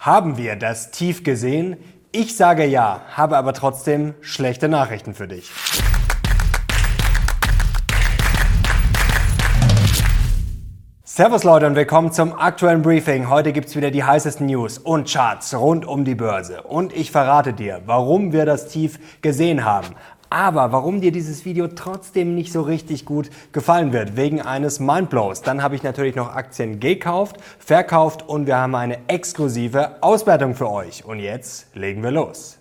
Haben wir das Tief gesehen? Ich sage ja, habe aber trotzdem schlechte Nachrichten für dich. Servus Leute und willkommen zum aktuellen Briefing. Heute gibt es wieder die heißesten News und Charts rund um die Börse. Und ich verrate dir, warum wir das Tief gesehen haben. Aber warum dir dieses Video trotzdem nicht so richtig gut gefallen wird, wegen eines Mindblows, dann habe ich natürlich noch Aktien gekauft, verkauft und wir haben eine exklusive Auswertung für euch. Und jetzt legen wir los.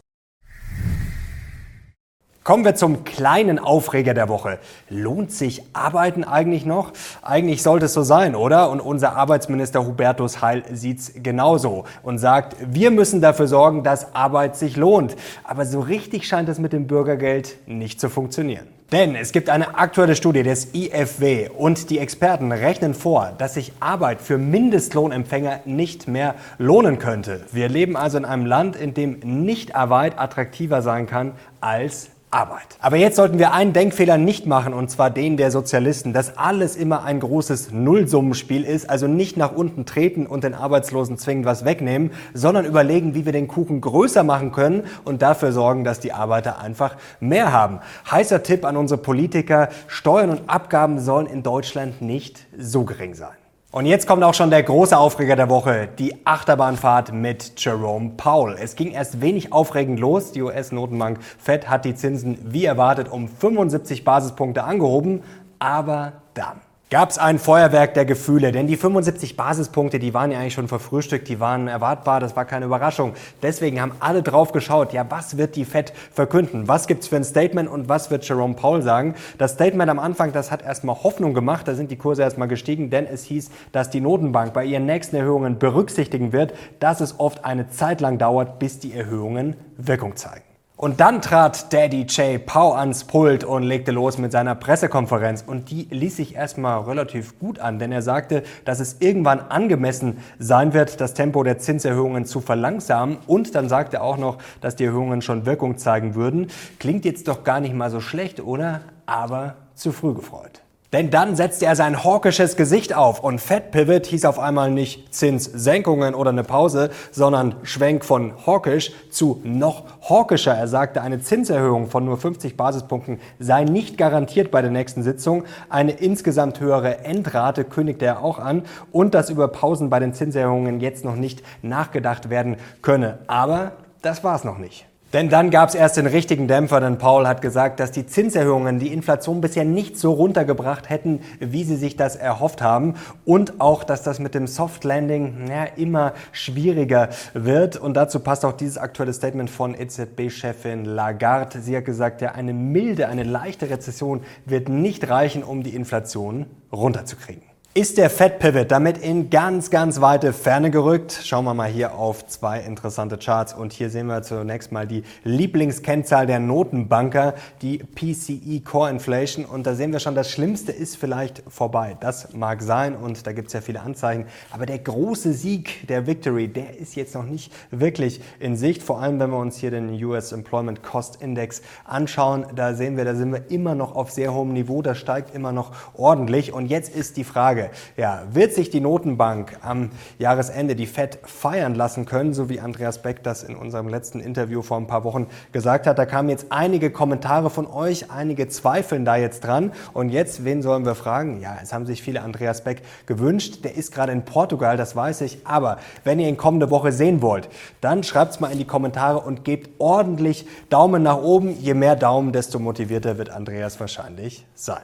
Kommen wir zum kleinen Aufreger der Woche. Lohnt sich Arbeiten eigentlich noch? Eigentlich sollte es so sein, oder? Und unser Arbeitsminister Hubertus Heil sieht's genauso und sagt, wir müssen dafür sorgen, dass Arbeit sich lohnt. Aber so richtig scheint es mit dem Bürgergeld nicht zu funktionieren. Denn es gibt eine aktuelle Studie des IFW und die Experten rechnen vor, dass sich Arbeit für Mindestlohnempfänger nicht mehr lohnen könnte. Wir leben also in einem Land, in dem Nichtarbeit attraktiver sein kann als Arbeit. Aber jetzt sollten wir einen Denkfehler nicht machen, und zwar den der Sozialisten, dass alles immer ein großes Nullsummenspiel ist, also nicht nach unten treten und den Arbeitslosen zwingend was wegnehmen, sondern überlegen, wie wir den Kuchen größer machen können und dafür sorgen, dass die Arbeiter einfach mehr haben. Heißer Tipp an unsere Politiker, Steuern und Abgaben sollen in Deutschland nicht so gering sein. Und jetzt kommt auch schon der große Aufreger der Woche, die Achterbahnfahrt mit Jerome Powell. Es ging erst wenig aufregend los. Die US-Notenbank Fed hat die Zinsen wie erwartet um 75 Basispunkte angehoben, aber dann gab es ein Feuerwerk der Gefühle, denn die 75 Basispunkte, die waren ja eigentlich schon verfrühstückt, die waren erwartbar, das war keine Überraschung. Deswegen haben alle drauf geschaut, ja, was wird die Fed verkünden? Was gibt's für ein Statement und was wird Jerome Powell sagen? Das Statement am Anfang, das hat erstmal Hoffnung gemacht, da sind die Kurse erstmal gestiegen, denn es hieß, dass die Notenbank bei ihren nächsten Erhöhungen berücksichtigen wird, dass es oft eine Zeit lang dauert, bis die Erhöhungen Wirkung zeigen. Und dann trat Daddy J. Pau ans Pult und legte los mit seiner Pressekonferenz. Und die ließ sich erstmal relativ gut an, denn er sagte, dass es irgendwann angemessen sein wird, das Tempo der Zinserhöhungen zu verlangsamen. Und dann sagte er auch noch, dass die Erhöhungen schon Wirkung zeigen würden. Klingt jetzt doch gar nicht mal so schlecht, oder? Aber zu früh gefreut. Denn dann setzte er sein hawkisches Gesicht auf und Fed Pivot hieß auf einmal nicht Zinssenkungen oder eine Pause, sondern Schwenk von hawkisch zu noch hawkischer. Er sagte, eine Zinserhöhung von nur 50 Basispunkten sei nicht garantiert bei der nächsten Sitzung. Eine insgesamt höhere Endrate kündigte er auch an und dass über Pausen bei den Zinserhöhungen jetzt noch nicht nachgedacht werden könne. Aber das war's noch nicht. Denn dann gab es erst den richtigen Dämpfer, denn Paul hat gesagt, dass die Zinserhöhungen die Inflation bisher nicht so runtergebracht hätten, wie sie sich das erhofft haben. Und auch, dass das mit dem Soft Landing ja, immer schwieriger wird. Und dazu passt auch dieses aktuelle Statement von EZB-Chefin Lagarde. Sie hat gesagt, ja, eine milde, eine leichte Rezession wird nicht reichen, um die Inflation runterzukriegen. Ist der Fed Pivot damit in ganz, ganz weite Ferne gerückt? Schauen wir mal hier auf zwei interessante Charts. Und hier sehen wir zunächst mal die Lieblingskennzahl der Notenbanker, die PCE Core Inflation. Und da sehen wir schon, das Schlimmste ist vielleicht vorbei. Das mag sein und da gibt es ja viele Anzeichen, aber der große Sieg der Victory, der ist jetzt noch nicht wirklich in Sicht, vor allem wenn wir uns hier den US Employment Cost Index anschauen, da sehen wir, da sind wir immer noch auf sehr hohem Niveau, das steigt immer noch ordentlich. Und jetzt ist die Frage, Frage, ja, wird sich die Notenbank am Jahresende die Fed feiern lassen können, so wie Andreas Beck das in unserem letzten Interview vor ein paar Wochen gesagt hat. Da kamen jetzt einige Kommentare von euch, einige zweifeln da jetzt dran. Und jetzt, wen sollen wir fragen? Ja, es haben sich viele Andreas Beck gewünscht. Der ist gerade in Portugal, das weiß ich. Aber wenn ihr ihn kommende Woche sehen wollt, dann schreibt es mal in die Kommentare und gebt ordentlich Daumen nach oben. Je mehr Daumen, desto motivierter wird Andreas wahrscheinlich sein.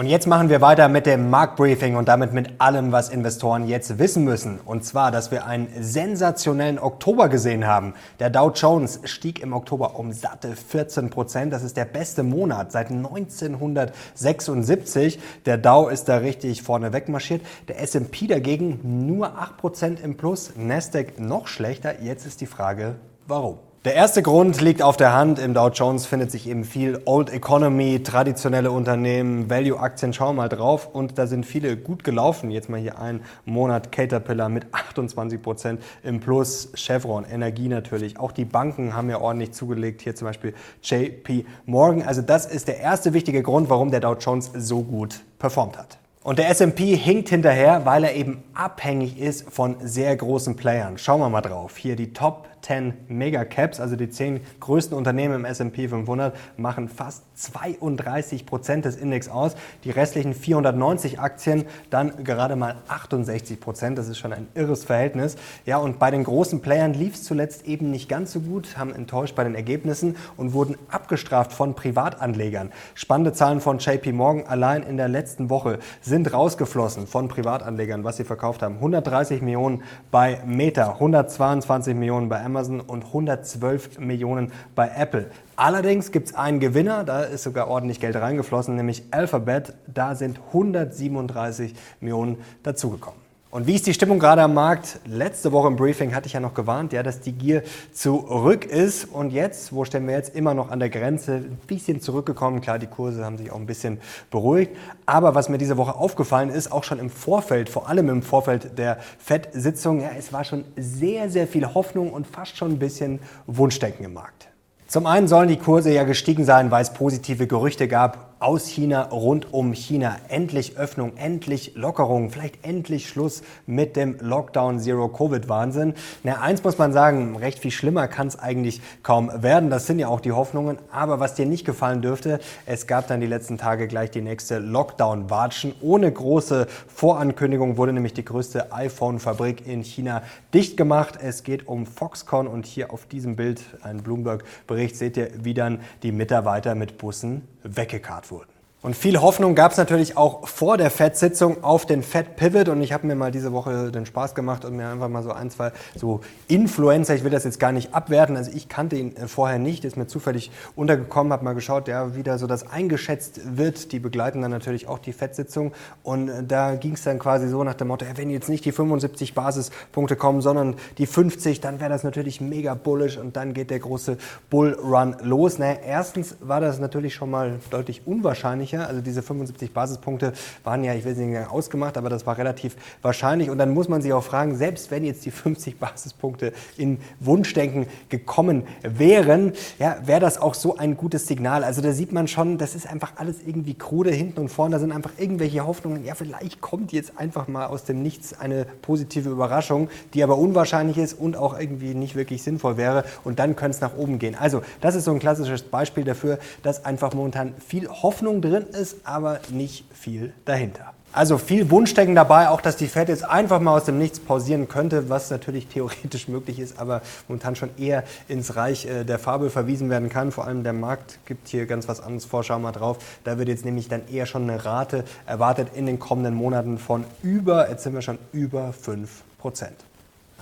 Und jetzt machen wir weiter mit dem Marktbriefing und damit mit allem, was Investoren jetzt wissen müssen. Und zwar, dass wir einen sensationellen Oktober gesehen haben. Der Dow Jones stieg im Oktober um satte 14 Prozent. Das ist der beste Monat seit 1976. Der Dow ist da richtig vorne wegmarschiert. Der S&P dagegen nur 8 Prozent im Plus. Nasdaq noch schlechter. Jetzt ist die Frage, warum? Der erste Grund liegt auf der Hand. Im Dow Jones findet sich eben viel Old Economy, traditionelle Unternehmen, Value-Aktien. Schauen wir mal drauf. Und da sind viele gut gelaufen. Jetzt mal hier ein Monat Caterpillar mit 28 Prozent im Plus. Chevron, Energie natürlich. Auch die Banken haben ja ordentlich zugelegt. Hier zum Beispiel JP Morgan. Also das ist der erste wichtige Grund, warum der Dow Jones so gut performt hat. Und der SP hinkt hinterher, weil er eben abhängig ist von sehr großen Playern. Schauen wir mal drauf. Hier die Top 10 Megacaps, also die 10 größten Unternehmen im S&P 500, machen fast 32 Prozent des Index aus. Die restlichen 490 Aktien dann gerade mal 68 Prozent. Das ist schon ein irres Verhältnis. Ja, und bei den großen Playern lief es zuletzt eben nicht ganz so gut, haben enttäuscht bei den Ergebnissen und wurden abgestraft von Privatanlegern. Spannende Zahlen von JP Morgan allein in der letzten Woche sind rausgeflossen von Privatanlegern, was sie verkauft haben. 130 Millionen bei Meta, 122 Millionen bei Amazon. Amazon und 112 Millionen bei Apple. Allerdings gibt es einen Gewinner, da ist sogar ordentlich Geld reingeflossen, nämlich Alphabet. Da sind 137 Millionen dazugekommen. Und wie ist die Stimmung gerade am Markt? Letzte Woche im Briefing hatte ich ja noch gewarnt, ja, dass die Gier zurück ist. Und jetzt, wo stehen wir jetzt? Immer noch an der Grenze, ein bisschen zurückgekommen. Klar, die Kurse haben sich auch ein bisschen beruhigt. Aber was mir diese Woche aufgefallen ist, auch schon im Vorfeld, vor allem im Vorfeld der FED-Sitzung, ja, es war schon sehr, sehr viel Hoffnung und fast schon ein bisschen Wunschdenken im Markt. Zum einen sollen die Kurse ja gestiegen sein, weil es positive Gerüchte gab aus China, rund um China. Endlich Öffnung, endlich Lockerung, vielleicht endlich Schluss mit dem Lockdown Zero Covid Wahnsinn. Na, eins muss man sagen, recht viel schlimmer kann es eigentlich kaum werden. Das sind ja auch die Hoffnungen. Aber was dir nicht gefallen dürfte, es gab dann die letzten Tage gleich die nächste Lockdown-Watschen. Ohne große Vorankündigung wurde nämlich die größte iPhone-Fabrik in China dicht gemacht. Es geht um Foxconn und hier auf diesem Bild, ein Bloomberg-Bericht, seht ihr, wie dann die Mitarbeiter mit Bussen weggekarrt wurden. Und viel Hoffnung gab es natürlich auch vor der FED-Sitzung auf den Fed-Pivot. Und ich habe mir mal diese Woche den Spaß gemacht und mir einfach mal so ein, zwei so Influencer, ich will das jetzt gar nicht abwerten, also ich kannte ihn äh, vorher nicht, ist mir zufällig untergekommen, habe mal geschaut, ja, wie da so das eingeschätzt wird. Die begleiten dann natürlich auch die FED-Sitzung. Und äh, da ging es dann quasi so nach dem Motto, ja, wenn jetzt nicht die 75 Basispunkte kommen, sondern die 50, dann wäre das natürlich mega bullish und dann geht der große Bullrun los. Naja, erstens war das natürlich schon mal deutlich unwahrscheinlich sicher. Also diese 75 Basispunkte waren ja, ich will nicht ausgemacht, aber das war relativ wahrscheinlich. Und dann muss man sich auch fragen, selbst wenn jetzt die 50 Basispunkte in Wunschdenken gekommen wären, ja, wäre das auch so ein gutes Signal. Also da sieht man schon, das ist einfach alles irgendwie krude hinten und vorne. Da sind einfach irgendwelche Hoffnungen. Ja, vielleicht kommt jetzt einfach mal aus dem Nichts eine positive Überraschung, die aber unwahrscheinlich ist und auch irgendwie nicht wirklich sinnvoll wäre. Und dann könnte es nach oben gehen. Also das ist so ein klassisches Beispiel dafür, dass einfach momentan viel Hoffnung drin drin ist, aber nicht viel dahinter. Also viel Wunschdenken dabei, auch dass die Fed jetzt einfach mal aus dem Nichts pausieren könnte, was natürlich theoretisch möglich ist, aber momentan schon eher ins Reich äh, der Farbe verwiesen werden kann. Vor allem der Markt gibt hier ganz was anderes vor, schau mal drauf. Da wird jetzt nämlich dann eher schon eine Rate erwartet in den kommenden Monaten von über, jetzt sind wir schon über 5 Prozent.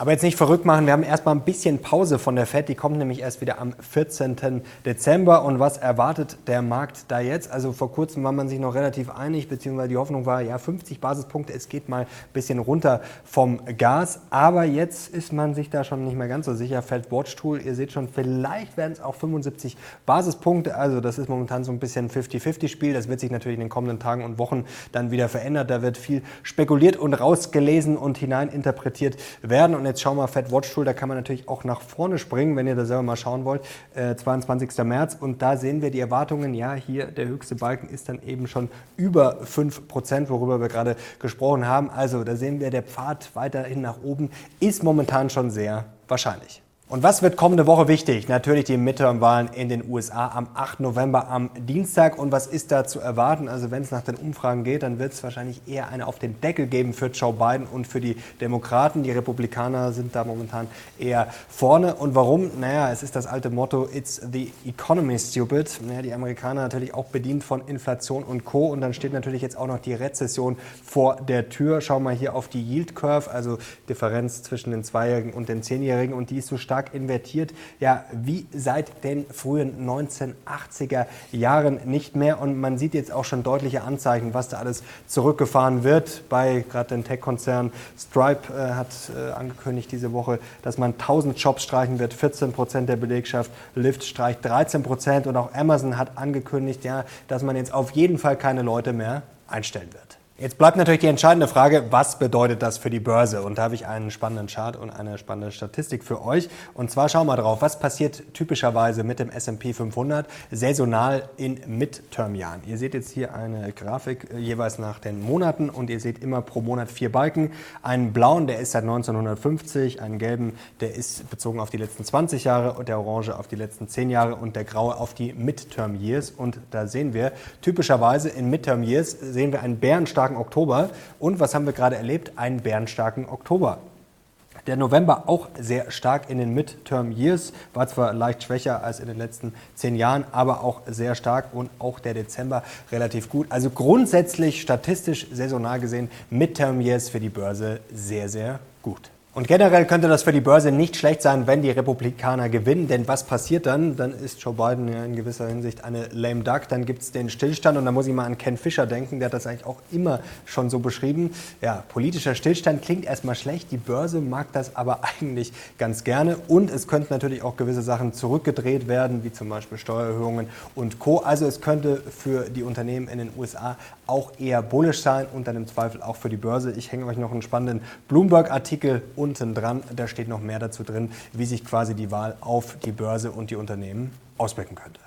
Aber jetzt nicht verrückt machen, wir haben erstmal ein bisschen Pause von der FED, die kommt nämlich erst wieder am 14. Dezember. Und was erwartet der Markt da jetzt? Also vor kurzem war man sich noch relativ einig, beziehungsweise die Hoffnung war, ja, 50 Basispunkte, es geht mal ein bisschen runter vom Gas. Aber jetzt ist man sich da schon nicht mehr ganz so sicher. Fed Watch Tool, ihr seht schon, vielleicht werden es auch 75 Basispunkte. Also das ist momentan so ein bisschen 50-50-Spiel. Das wird sich natürlich in den kommenden Tagen und Wochen dann wieder verändert. Da wird viel spekuliert und rausgelesen und hineininterpretiert werden. Und jetzt schauen wir mal Fed Watch Tool, da kann man natürlich auch nach vorne springen, wenn ihr da selber mal schauen wollt. Äh, 22. März und da sehen wir die Erwartungen. Ja, hier der höchste Balken ist dann eben schon über 5%, worüber wir gerade gesprochen haben. Also da sehen wir, der Pfad weiterhin nach oben ist momentan schon sehr wahrscheinlich. Und was wird kommende Woche wichtig? Natürlich die Midterm-Wahlen in den USA am 8. November am Dienstag. Und was ist da zu erwarten? Also wenn es nach den Umfragen geht, dann wird es wahrscheinlich eher eine auf den Deckel geben für Joe Biden und für die Demokraten. Die Republikaner sind da momentan eher vorne. Und warum? Naja, es ist das alte Motto, it's the economy stupid. Naja, die Amerikaner natürlich auch bedient von Inflation und Co. Und dann steht natürlich jetzt auch noch die Rezession vor der Tür. Schau mal hier auf die Yield Curve, also Differenz zwischen den Zweijährigen und den Zehnjährigen. Und die ist so stark stark invertiert, ja, wie seit den frühen 1980er Jahren nicht mehr. Und man sieht jetzt auch schon deutliche Anzeichen, was da alles zurückgefahren wird. Bei gerade den Tech-Konzern Stripe äh, hat äh, angekündigt diese Woche, dass man 1000 Jobs streichen wird, 14 Prozent der Belegschaft. Lyft streicht 13 Prozent und auch Amazon hat angekündigt, ja, dass man jetzt auf jeden Fall keine Leute mehr einstellen wird. Jetzt bleibt natürlich die entscheidende Frage, was bedeutet das für die Börse? Und da habe ich einen spannenden Chart und eine spannende Statistik für euch. Und zwar schauen wir drauf, was passiert typischerweise mit dem S&P 500 saisonal in Midterm-Jahren. Ihr seht jetzt hier eine Grafik äh, jeweils nach den Monaten und ihr seht immer pro Monat vier Balken. Einen blauen, der ist seit 1950, einen gelben, der ist bezogen auf die letzten 20 Jahre und der orange auf die letzten 10 Jahre und der graue auf die Midterm-Years. Und da sehen wir, typischerweise in Midterm-Years sehen wir einen bärenstarken bärenstarken Oktober. Und was haben wir gerade erlebt? Einen bärenstarken Oktober. Der November auch sehr stark in den Midterm Years, war zwar leicht schwächer als in den letzten zehn Jahren, aber auch sehr stark und auch der Dezember relativ gut. Also grundsätzlich statistisch saisonal gesehen Midterm Years für die Börse sehr, sehr gut. Und generell könnte das für die Börse nicht schlecht sein, wenn die Republikaner gewinnen. Denn was passiert dann? Dann ist Joe Biden ja in gewisser Hinsicht eine lame duck. Dann gibt es den Stillstand. Und da muss ich mal an Ken Fischer denken. Der hat das eigentlich auch immer schon so beschrieben. Ja, politischer Stillstand klingt erstmal schlecht. Die Börse mag das aber eigentlich ganz gerne. Und es könnten natürlich auch gewisse Sachen zurückgedreht werden, wie zum Beispiel Steuererhöhungen und Co. Also es könnte für die Unternehmen in den USA auch eher bullisch sein und dann im Zweifel auch für die Börse. Ich hänge euch noch einen spannenden Bloomberg-Artikel und unten dran, da steht noch mehr dazu drin, wie sich quasi die Wahl auf die Börse und die Unternehmen auswirken könnte.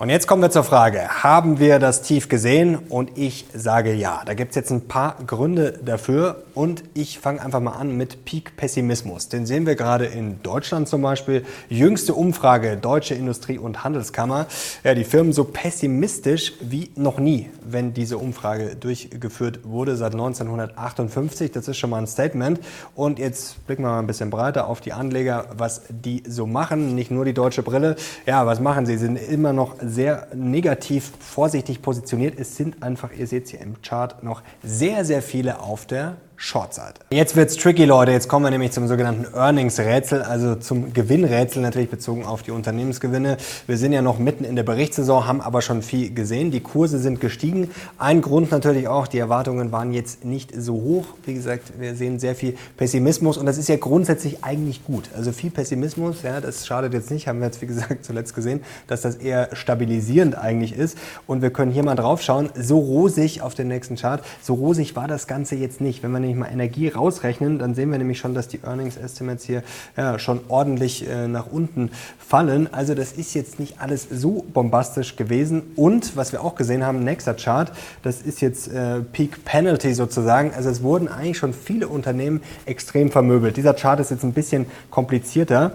Und jetzt kommen wir zur Frage, haben wir das Tief gesehen? Und ich sage ja. Da gibt es jetzt ein paar Gründe dafür und ich fange einfach mal an mit Peak-Pessimismus. Den sehen wir gerade in Deutschland zum Beispiel. Jüngste Umfrage, Deutsche Industrie- und Handelskammer. Ja, die Firmen so pessimistisch wie noch nie, wenn diese Umfrage durchgeführt wurde seit 1958. Das ist schon mal ein Statement. Und jetzt blicken wir mal ein bisschen breiter auf die Anleger, was die so machen. Nicht nur die deutsche Brille. Ja, was machen sie? Sie sind immer noch sehr negativ vorsichtig positioniert. Es sind einfach, ihr seht es hier im Chart, noch sehr, sehr viele auf der Short-Seite. Jetzt wird's tricky, Leute. Jetzt kommen wir nämlich zum sogenannten Earnings-Rätsel, also zum Gewinnrätsel natürlich bezogen auf die Unternehmensgewinne. Wir sind ja noch mitten in der Berichtssaison, haben aber schon viel gesehen. Die Kurse sind gestiegen. Ein Grund natürlich auch, die Erwartungen waren jetzt nicht so hoch. Wie gesagt, wir sehen sehr viel Pessimismus und das ist ja grundsätzlich eigentlich gut. Also viel Pessimismus, ja, das schadet jetzt nicht. Haben wir jetzt, wie gesagt, zuletzt gesehen, dass das eher stabilisierend eigentlich ist. Und wir können hier mal drauf schauen. So rosig auf den nächsten Chart, so rosig war das Ganze jetzt nicht. Wenn man nämlich mal Energie rausrechnen, dann sehen wir nämlich schon, dass die Earnings Estimates hier ja, schon ordentlich äh, nach unten fallen. Also das ist jetzt nicht alles so bombastisch gewesen. Und was wir auch gesehen haben, nächster Chart, das ist jetzt äh, Peak Penalty sozusagen. Also es wurden eigentlich schon viele Unternehmen extrem vermöbelt. Dieser Chart ist jetzt ein bisschen komplizierter.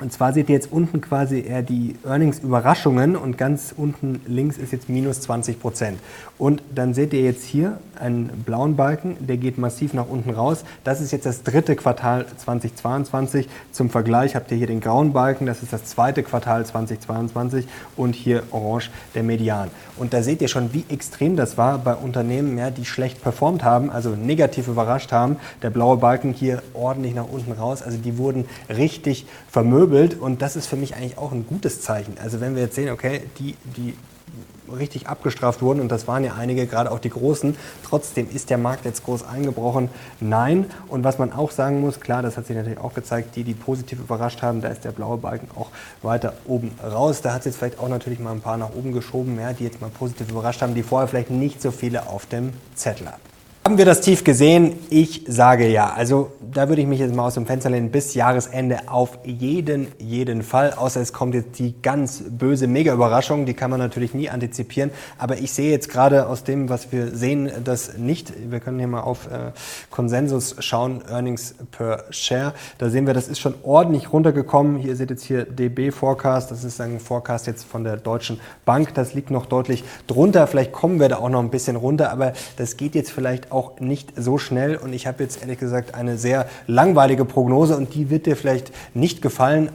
Und zwar seht ihr jetzt unten quasi eher die Earnings-Überraschungen und ganz unten links ist jetzt minus 20 Prozent. Und dann seht ihr jetzt hier einen blauen Balken, der geht massiv nach unten raus. Das ist jetzt das dritte Quartal 2022. Zum Vergleich habt ihr hier den grauen Balken, das ist das zweite Quartal 2022 und hier orange der Median. Und da seht ihr schon, wie extrem das war bei Unternehmen, ja, die schlecht performt haben, also negativ überrascht haben. Der blaue Balken hier ordentlich nach unten raus, also die wurden richtig vermöbelt und das ist für mich eigentlich auch ein gutes Zeichen. Also wenn wir jetzt sehen, okay, die, die richtig abgestraft wurden, und das waren ja einige, gerade auch die Großen. Trotzdem ist der Markt jetzt groß eingebrochen. Nein. Und was man auch sagen muss, klar, das hat sich natürlich auch gezeigt, die, die positiv überrascht haben, da ist der blaue Balken auch weiter oben raus. Da hat es jetzt vielleicht auch natürlich mal ein paar nach oben geschoben, ja, die jetzt mal positiv überrascht haben, die vorher vielleicht nicht so viele auf dem Zettel hatten. Haben wir das tief gesehen? Ich sage ja. Also da würde ich mich jetzt mal aus dem Fenster lehnen, bis Jahresende auf jeden, jeden Fall. Außer es kommt jetzt die ganz böse Mega-Überraschung, die kann man natürlich nie antizipieren. Aber ich sehe jetzt gerade aus dem, was wir sehen, das nicht. Wir können hier mal auf äh, Konsensus schauen, Earnings per Share. Da sehen wir, das ist schon ordentlich runtergekommen. Hier seht jetzt hier DB Forecast, das ist ein Forecast jetzt von der Deutschen Bank. Das liegt noch deutlich drunter. Vielleicht kommen wir da auch noch ein bisschen runter, aber das geht jetzt vielleicht auch nicht so schnell. Und ich habe jetzt ehrlich gesagt eine sehr langweilige Prognose und die wird dir vielleicht nicht gefallen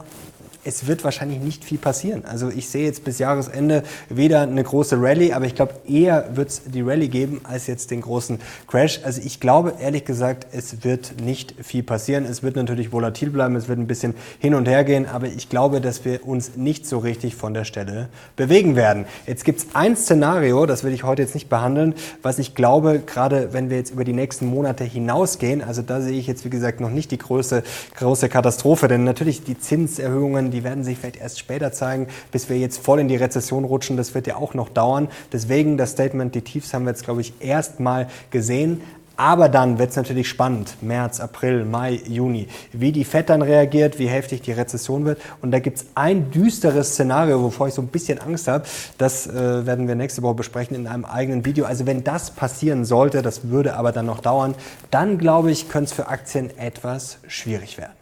es wird wahrscheinlich nicht viel passieren. Also ich sehe jetzt bis Jahresende weder eine große Rallye, aber ich glaube eher wird es die Rallye geben als jetzt den großen Crash. Also ich glaube ehrlich gesagt, es wird nicht viel passieren. Es wird natürlich volatil bleiben, es wird ein bisschen hin und her gehen, aber ich glaube, dass wir uns nicht so richtig von der Stelle bewegen werden. Jetzt gibt es ein Szenario, das will ich heute jetzt nicht behandeln, was ich glaube, gerade wenn wir jetzt über die nächsten Monate hinausgehen, also da sehe ich jetzt wie gesagt noch nicht die große, große Katastrophe, denn natürlich die Zinserhöhungen, die werden sich vielleicht erst später zeigen, bis wir jetzt voll in die Rezession rutschen. Das wird ja auch noch dauern. Deswegen das Statement, die Tiefs haben wir jetzt, glaube ich, erst mal gesehen. Aber dann wird es natürlich spannend, März, April, Mai, Juni, wie die FED dann reagiert, wie heftig die Rezession wird. Und da gibt es ein düsteres Szenario, wovor ich so ein bisschen Angst habe. Das äh, werden wir nächste Woche besprechen in einem eigenen Video. Also wenn das passieren sollte, das würde aber dann noch dauern, dann glaube ich, könnte es für Aktien etwas schwierig werden.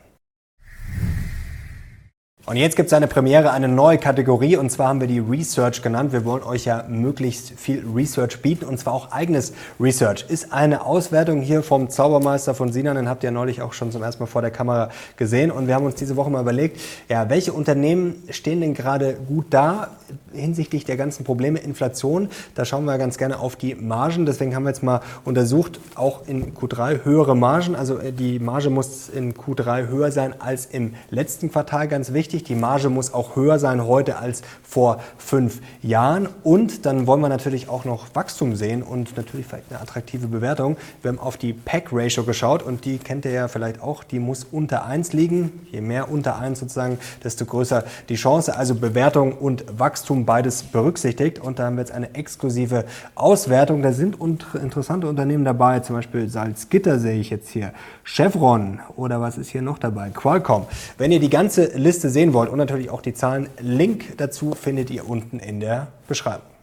Und jetzt gibt es eine Premiere, eine neue Kategorie und zwar haben wir die Research genannt. Wir wollen euch ja möglichst viel Research bieten und zwar auch eigenes Research. Ist eine Auswertung hier vom Zaubermeister von Sinan, den habt ihr neulich auch schon zum ersten Mal vor der Kamera gesehen und wir haben uns diese Woche mal überlegt, ja, welche Unternehmen stehen denn gerade gut da hinsichtlich der ganzen Probleme Inflation. Da schauen wir ganz gerne auf die Margen. Deswegen haben wir jetzt mal untersucht, auch in Q3 höhere Margen. Also äh, die Marge muss in Q3 höher sein als im letzten Quartal, ganz wichtig wichtig. Die Marge muss auch höher sein heute als vor fünf Jahren. Und dann wollen wir natürlich auch noch Wachstum sehen und natürlich vielleicht eine attraktive Bewertung. Wir haben auf die PEC-Ratio geschaut und die kennt ihr ja vielleicht auch. Die muss unter 1 liegen. Je mehr unter 1 sozusagen, desto größer die Chance. Also Bewertung und Wachstum beides berücksichtigt. Und da haben wir jetzt eine exklusive Auswertung. Da sind interessante Unternehmen dabei, zum Beispiel Salzgitter sehe ich jetzt hier, Chevron oder was ist hier noch dabei? Qualcomm. Wenn ihr die ganze Liste sehen wollt und natürlich auch die Zahlen, Link dazu findet ihr unten in der Beschreibung.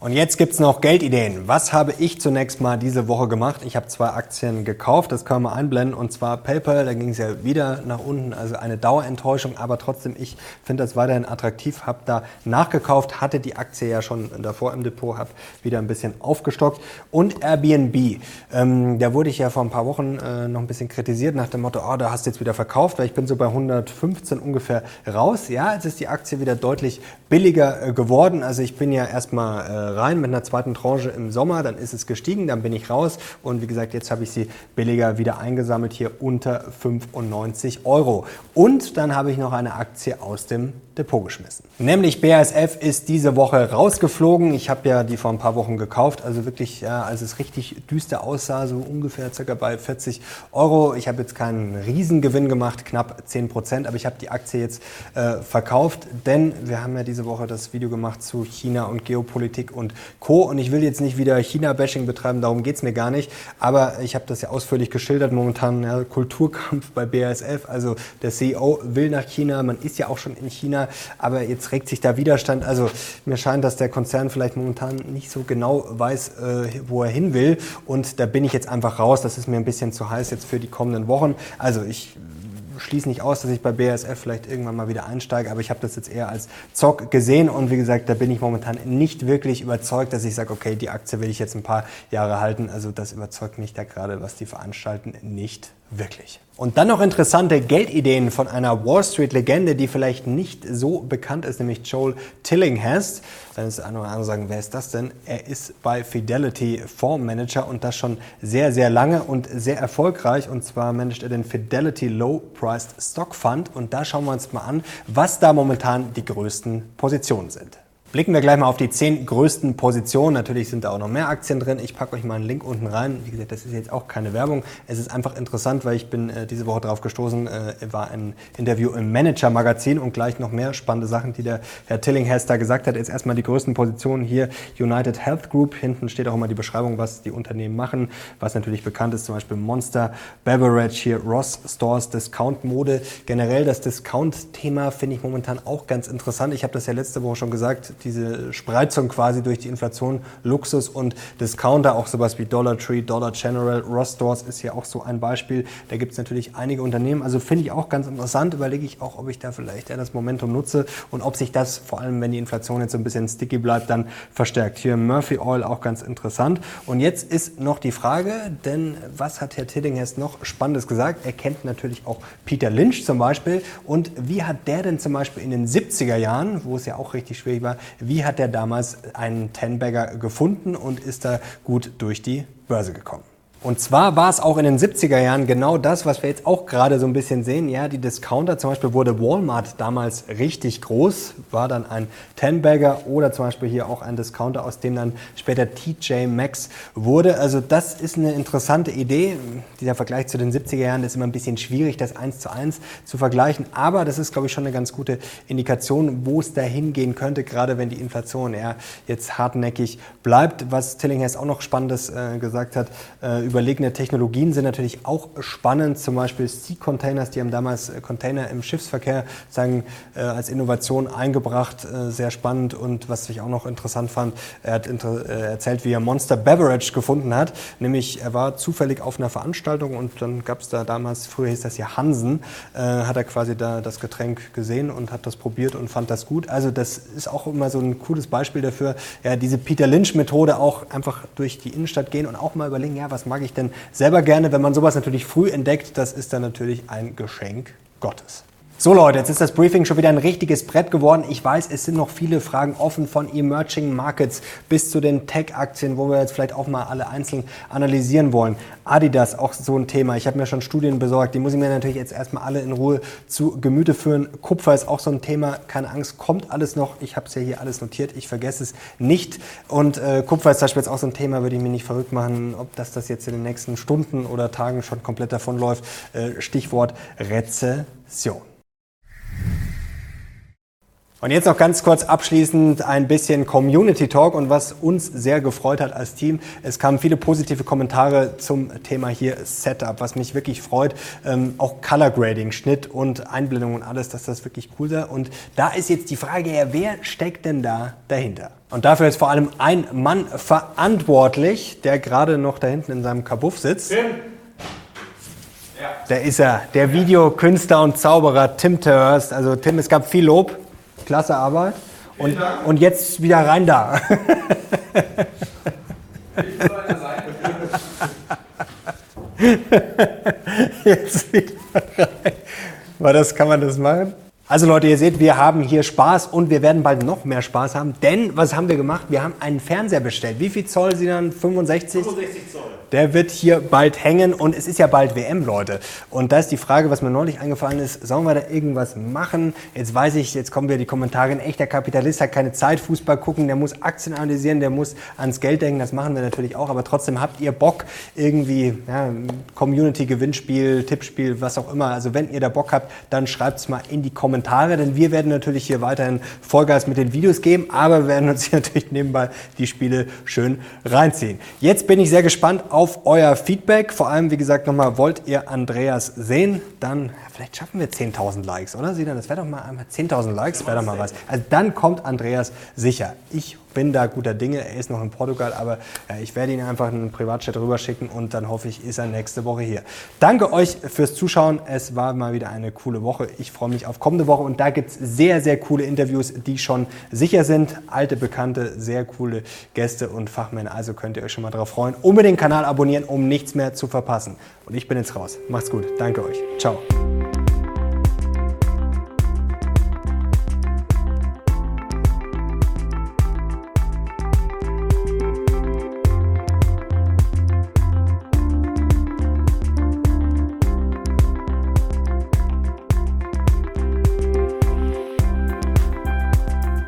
Und jetzt gibt's noch Geldideen. Was habe ich zunächst mal diese Woche gemacht? Ich habe zwei Aktien gekauft, das können wir einblenden, und zwar PayPal, da ging es ja wieder nach unten, also eine Dauerenttäuschung, aber trotzdem, ich finde das weiterhin attraktiv, habe da nachgekauft, hatte die Aktie ja schon davor im Depot, habe wieder ein bisschen aufgestockt. Und Airbnb, ähm, da wurde ich ja vor ein paar Wochen äh, noch ein bisschen kritisiert nach dem Motto, oh, da hast du jetzt wieder verkauft, weil ich bin so bei 115 ungefähr raus. Ja, jetzt ist die Aktie wieder deutlich billiger äh, geworden, also ich bin ja erstmal... Äh, rein mit einer zweiten Tranche im Sommer, dann ist es gestiegen, dann bin ich raus und wie gesagt, jetzt habe ich sie billiger wieder eingesammelt, hier unter 95 Euro. Und dann habe ich noch eine Aktie aus dem Depot geschmissen. Nämlich BASF ist diese Woche rausgeflogen. Ich habe ja die vor ein paar Wochen gekauft, also wirklich, ja, als es richtig düster aussah, so ungefähr circa bei 40 Euro. Ich habe jetzt keinen Riesengewinn gemacht, knapp 10 Prozent, aber ich habe die Aktie jetzt äh, verkauft, denn wir haben ja diese Woche das Video gemacht zu China und Geopolitik und Co. Und ich will jetzt nicht wieder China-Bashing betreiben, darum geht es mir gar nicht. Aber ich habe das ja ausführlich geschildert, momentan ja, Kulturkampf bei BASF. Also der CEO will nach China, man ist ja auch schon in China, aber jetzt regt sich da Widerstand. Also mir scheint, dass der Konzern vielleicht momentan nicht so genau weiß, äh, wo er hin will. Und da bin ich jetzt einfach raus. Das ist mir ein bisschen zu heiß jetzt für die kommenden Wochen. Also ich schließe nicht aus, dass ich bei BASF vielleicht irgendwann mal wieder einsteige, aber ich habe das jetzt eher als Zock gesehen und wie gesagt, da bin ich momentan nicht wirklich überzeugt, dass ich sage, okay, die Aktie will ich jetzt ein paar Jahre halten. Also das überzeugt mich da gerade, was die veranstalten, nicht wirklich. Und dann noch interessante Geldideen von einer Wall Street-Legende, die vielleicht nicht so bekannt ist, nämlich Joel Tillinghast. Dann ist eine oder andere sagen, wer ist das denn? Er ist bei Fidelity Fondsmanager und das schon sehr, sehr lange und sehr erfolgreich. Und zwar managt er den Fidelity Low Priced Stock Fund. Und da schauen wir uns mal an, was da momentan die größten Positionen sind. Blicken wir gleich mal auf die zehn größten Positionen. Natürlich sind da auch noch mehr Aktien drin. Ich packe euch mal einen Link unten rein. Wie gesagt, das ist jetzt auch keine Werbung. Es ist einfach interessant, weil ich bin äh, diese Woche drauf gestoßen, äh, war ein Interview im Manager-Magazin und gleich noch mehr spannende Sachen, die der Herr Tillinghast da gesagt hat. Jetzt erstmal die größten Positionen hier. United Health Group. Hinten steht auch immer die Beschreibung, was die Unternehmen machen. Was natürlich bekannt ist, zum Beispiel Monster, Beverage hier, Ross Stores, Discount Mode. Generell das Discount-Thema finde ich momentan auch ganz interessant. Ich habe das ja letzte Woche schon gesagt diese Spreizung quasi durch die Inflation, Luxus und Discounter, auch sowas wie Dollar Tree, Dollar General, Ross Stores ist ja auch so ein Beispiel. Da gibt es natürlich einige Unternehmen. Also finde ich auch ganz interessant. Überlege ich auch, ob ich da vielleicht ja das Momentum nutze und ob sich das, vor allem wenn die Inflation jetzt so ein bisschen sticky bleibt, dann verstärkt. Hier Murphy Oil auch ganz interessant. Und jetzt ist noch die Frage, denn was hat Herr Tillinghast noch Spannendes gesagt? Er kennt natürlich auch Peter Lynch zum Beispiel. Und wie hat der denn zum Beispiel in den 70er Jahren, wo es ja auch richtig schwierig war, wie hat er damals einen Ten-Bagger gefunden und ist da gut durch die Börse gekommen? Und zwar war es auch in den 70er Jahren genau das, was wir jetzt auch gerade so ein bisschen sehen. Ja, die Discounter, zum Beispiel wurde Walmart damals richtig groß, war dann ein Ten-Bagger oder zum Beispiel hier auch ein Discounter, aus dem dann später TJ Maxx wurde. Also das ist eine interessante Idee. Dieser Vergleich zu den 70er Jahren ist immer ein bisschen schwierig, das eins zu eins zu vergleichen. Aber das ist, glaube ich, schon eine ganz gute Indikation, wo es dahin gehen könnte, gerade wenn die Inflation eher jetzt hartnäckig bleibt. Was Tillinghast auch noch Spannendes äh, gesagt hat, äh, überlegene Technologien sind natürlich auch spannend, zum Beispiel Sea-Containers, die haben damals äh, Container im Schiffsverkehr sagen, äh, als Innovation eingebracht, äh, sehr spannend. Und was ich auch noch interessant fand, er hat äh, erzählt, wie er Monster Beverage gefunden hat, nämlich er war zufällig auf einer Veranstaltung und dann gab es da damals, früher hieß das ja Hansen, äh, hat er quasi da das Getränk gesehen und hat das probiert und fand das gut. Also das ist auch immer so ein cooles Beispiel dafür, ja, diese Peter Lynch Methode auch einfach durch die Innenstadt gehen und auch mal überlegen, ja, was mag ich denn selber gerne, wenn man sowas natürlich früh entdeckt, das ist dann natürlich ein Geschenk Gottes. So Leute, jetzt ist das Briefing schon wieder ein richtiges Brett geworden. Ich weiß, es sind noch viele Fragen offen von Emerging Markets bis zu den Tech-Aktien, wo wir jetzt vielleicht auch mal alle einzeln analysieren wollen. Adidas, auch so ein Thema. Ich habe mir schon Studien besorgt. Die muss ich mir natürlich jetzt erstmal alle in Ruhe zu Gemüte führen. Kupfer ist auch so ein Thema. Keine Angst, kommt alles noch. Ich habe es ja hier alles notiert. Ich vergesse es nicht. Und äh, Kupfer ist zum Beispiel jetzt auch so ein Thema, würde ich mir nicht verrückt machen, ob das, das jetzt in den nächsten Stunden oder Tagen schon komplett davonläuft. Äh, Stichwort Rezession. Und jetzt noch ganz kurz abschließend ein bisschen Community Talk und was uns sehr gefreut hat als Team. Es kamen viele positive Kommentare zum Thema hier Setup, was mich wirklich freut. Ähm, auch Color Grading, Schnitt und Einblendung und alles, dass das wirklich cool sei. Und da ist jetzt die Frage, ja, wer steckt denn da dahinter? Und dafür ist vor allem ein Mann verantwortlich, der gerade noch da hinten in seinem Kabuff sitzt. Tim. Ja. Der ist er, der Videokünstler und Zauberer Tim Terhurst. Also Tim, es gab viel Lob klasse Arbeit. Und, und jetzt wieder rein da. jetzt wieder rein. War das, kann man das machen? Also Leute, ihr seht, wir haben hier Spaß und wir werden bald noch mehr Spaß haben. Denn, was haben wir gemacht? Wir haben einen Fernseher bestellt. Wie viel Zoll sind dann? 65? 65 Zoll. Der wird hier bald hängen und es ist ja bald WM, Leute. Und da ist die Frage, was mir neulich eingefallen ist, sollen wir da irgendwas machen? Jetzt weiß ich, jetzt kommen wir die Kommentare, ein echter Kapitalist hat keine Zeit, Fußball gucken, der muss Aktien analysieren, der muss ans Geld denken, das machen wir natürlich auch. Aber trotzdem habt ihr Bock, irgendwie ja, Community-Gewinnspiel, Tippspiel, was auch immer. Also wenn ihr da Bock habt, dann schreibt es mal in die Kommentare, denn wir werden natürlich hier weiterhin Vollgas mit den Videos geben, aber wir werden uns hier natürlich nebenbei die Spiele schön reinziehen. Jetzt bin ich sehr gespannt auf euer Feedback. Vor allem, wie gesagt, nochmal, wollt ihr Andreas sehen? Dann, vielleicht schaffen wir 10.000 Likes, oder? Sieh dann, das wäre doch mal einmal 10.000 Likes, wäre doch mal was. Also dann kommt Andreas sicher. Ich bin da guter Dinge. Er ist noch in Portugal, aber ja, ich werde ihn einfach einen Privatchat rüberschicken und dann hoffe ich, ist er nächste Woche hier. Danke euch fürs Zuschauen. Es war mal wieder eine coole Woche. Ich freue mich auf kommende Woche und da gibt es sehr, sehr coole Interviews, die schon sicher sind. Alte, bekannte, sehr coole Gäste und Fachmänner. Also könnt ihr euch schon mal darauf freuen. Unbedingt den Kanal abonnieren, um nichts mehr zu verpassen. Und ich bin jetzt raus. Macht's gut. Danke euch. Ciao.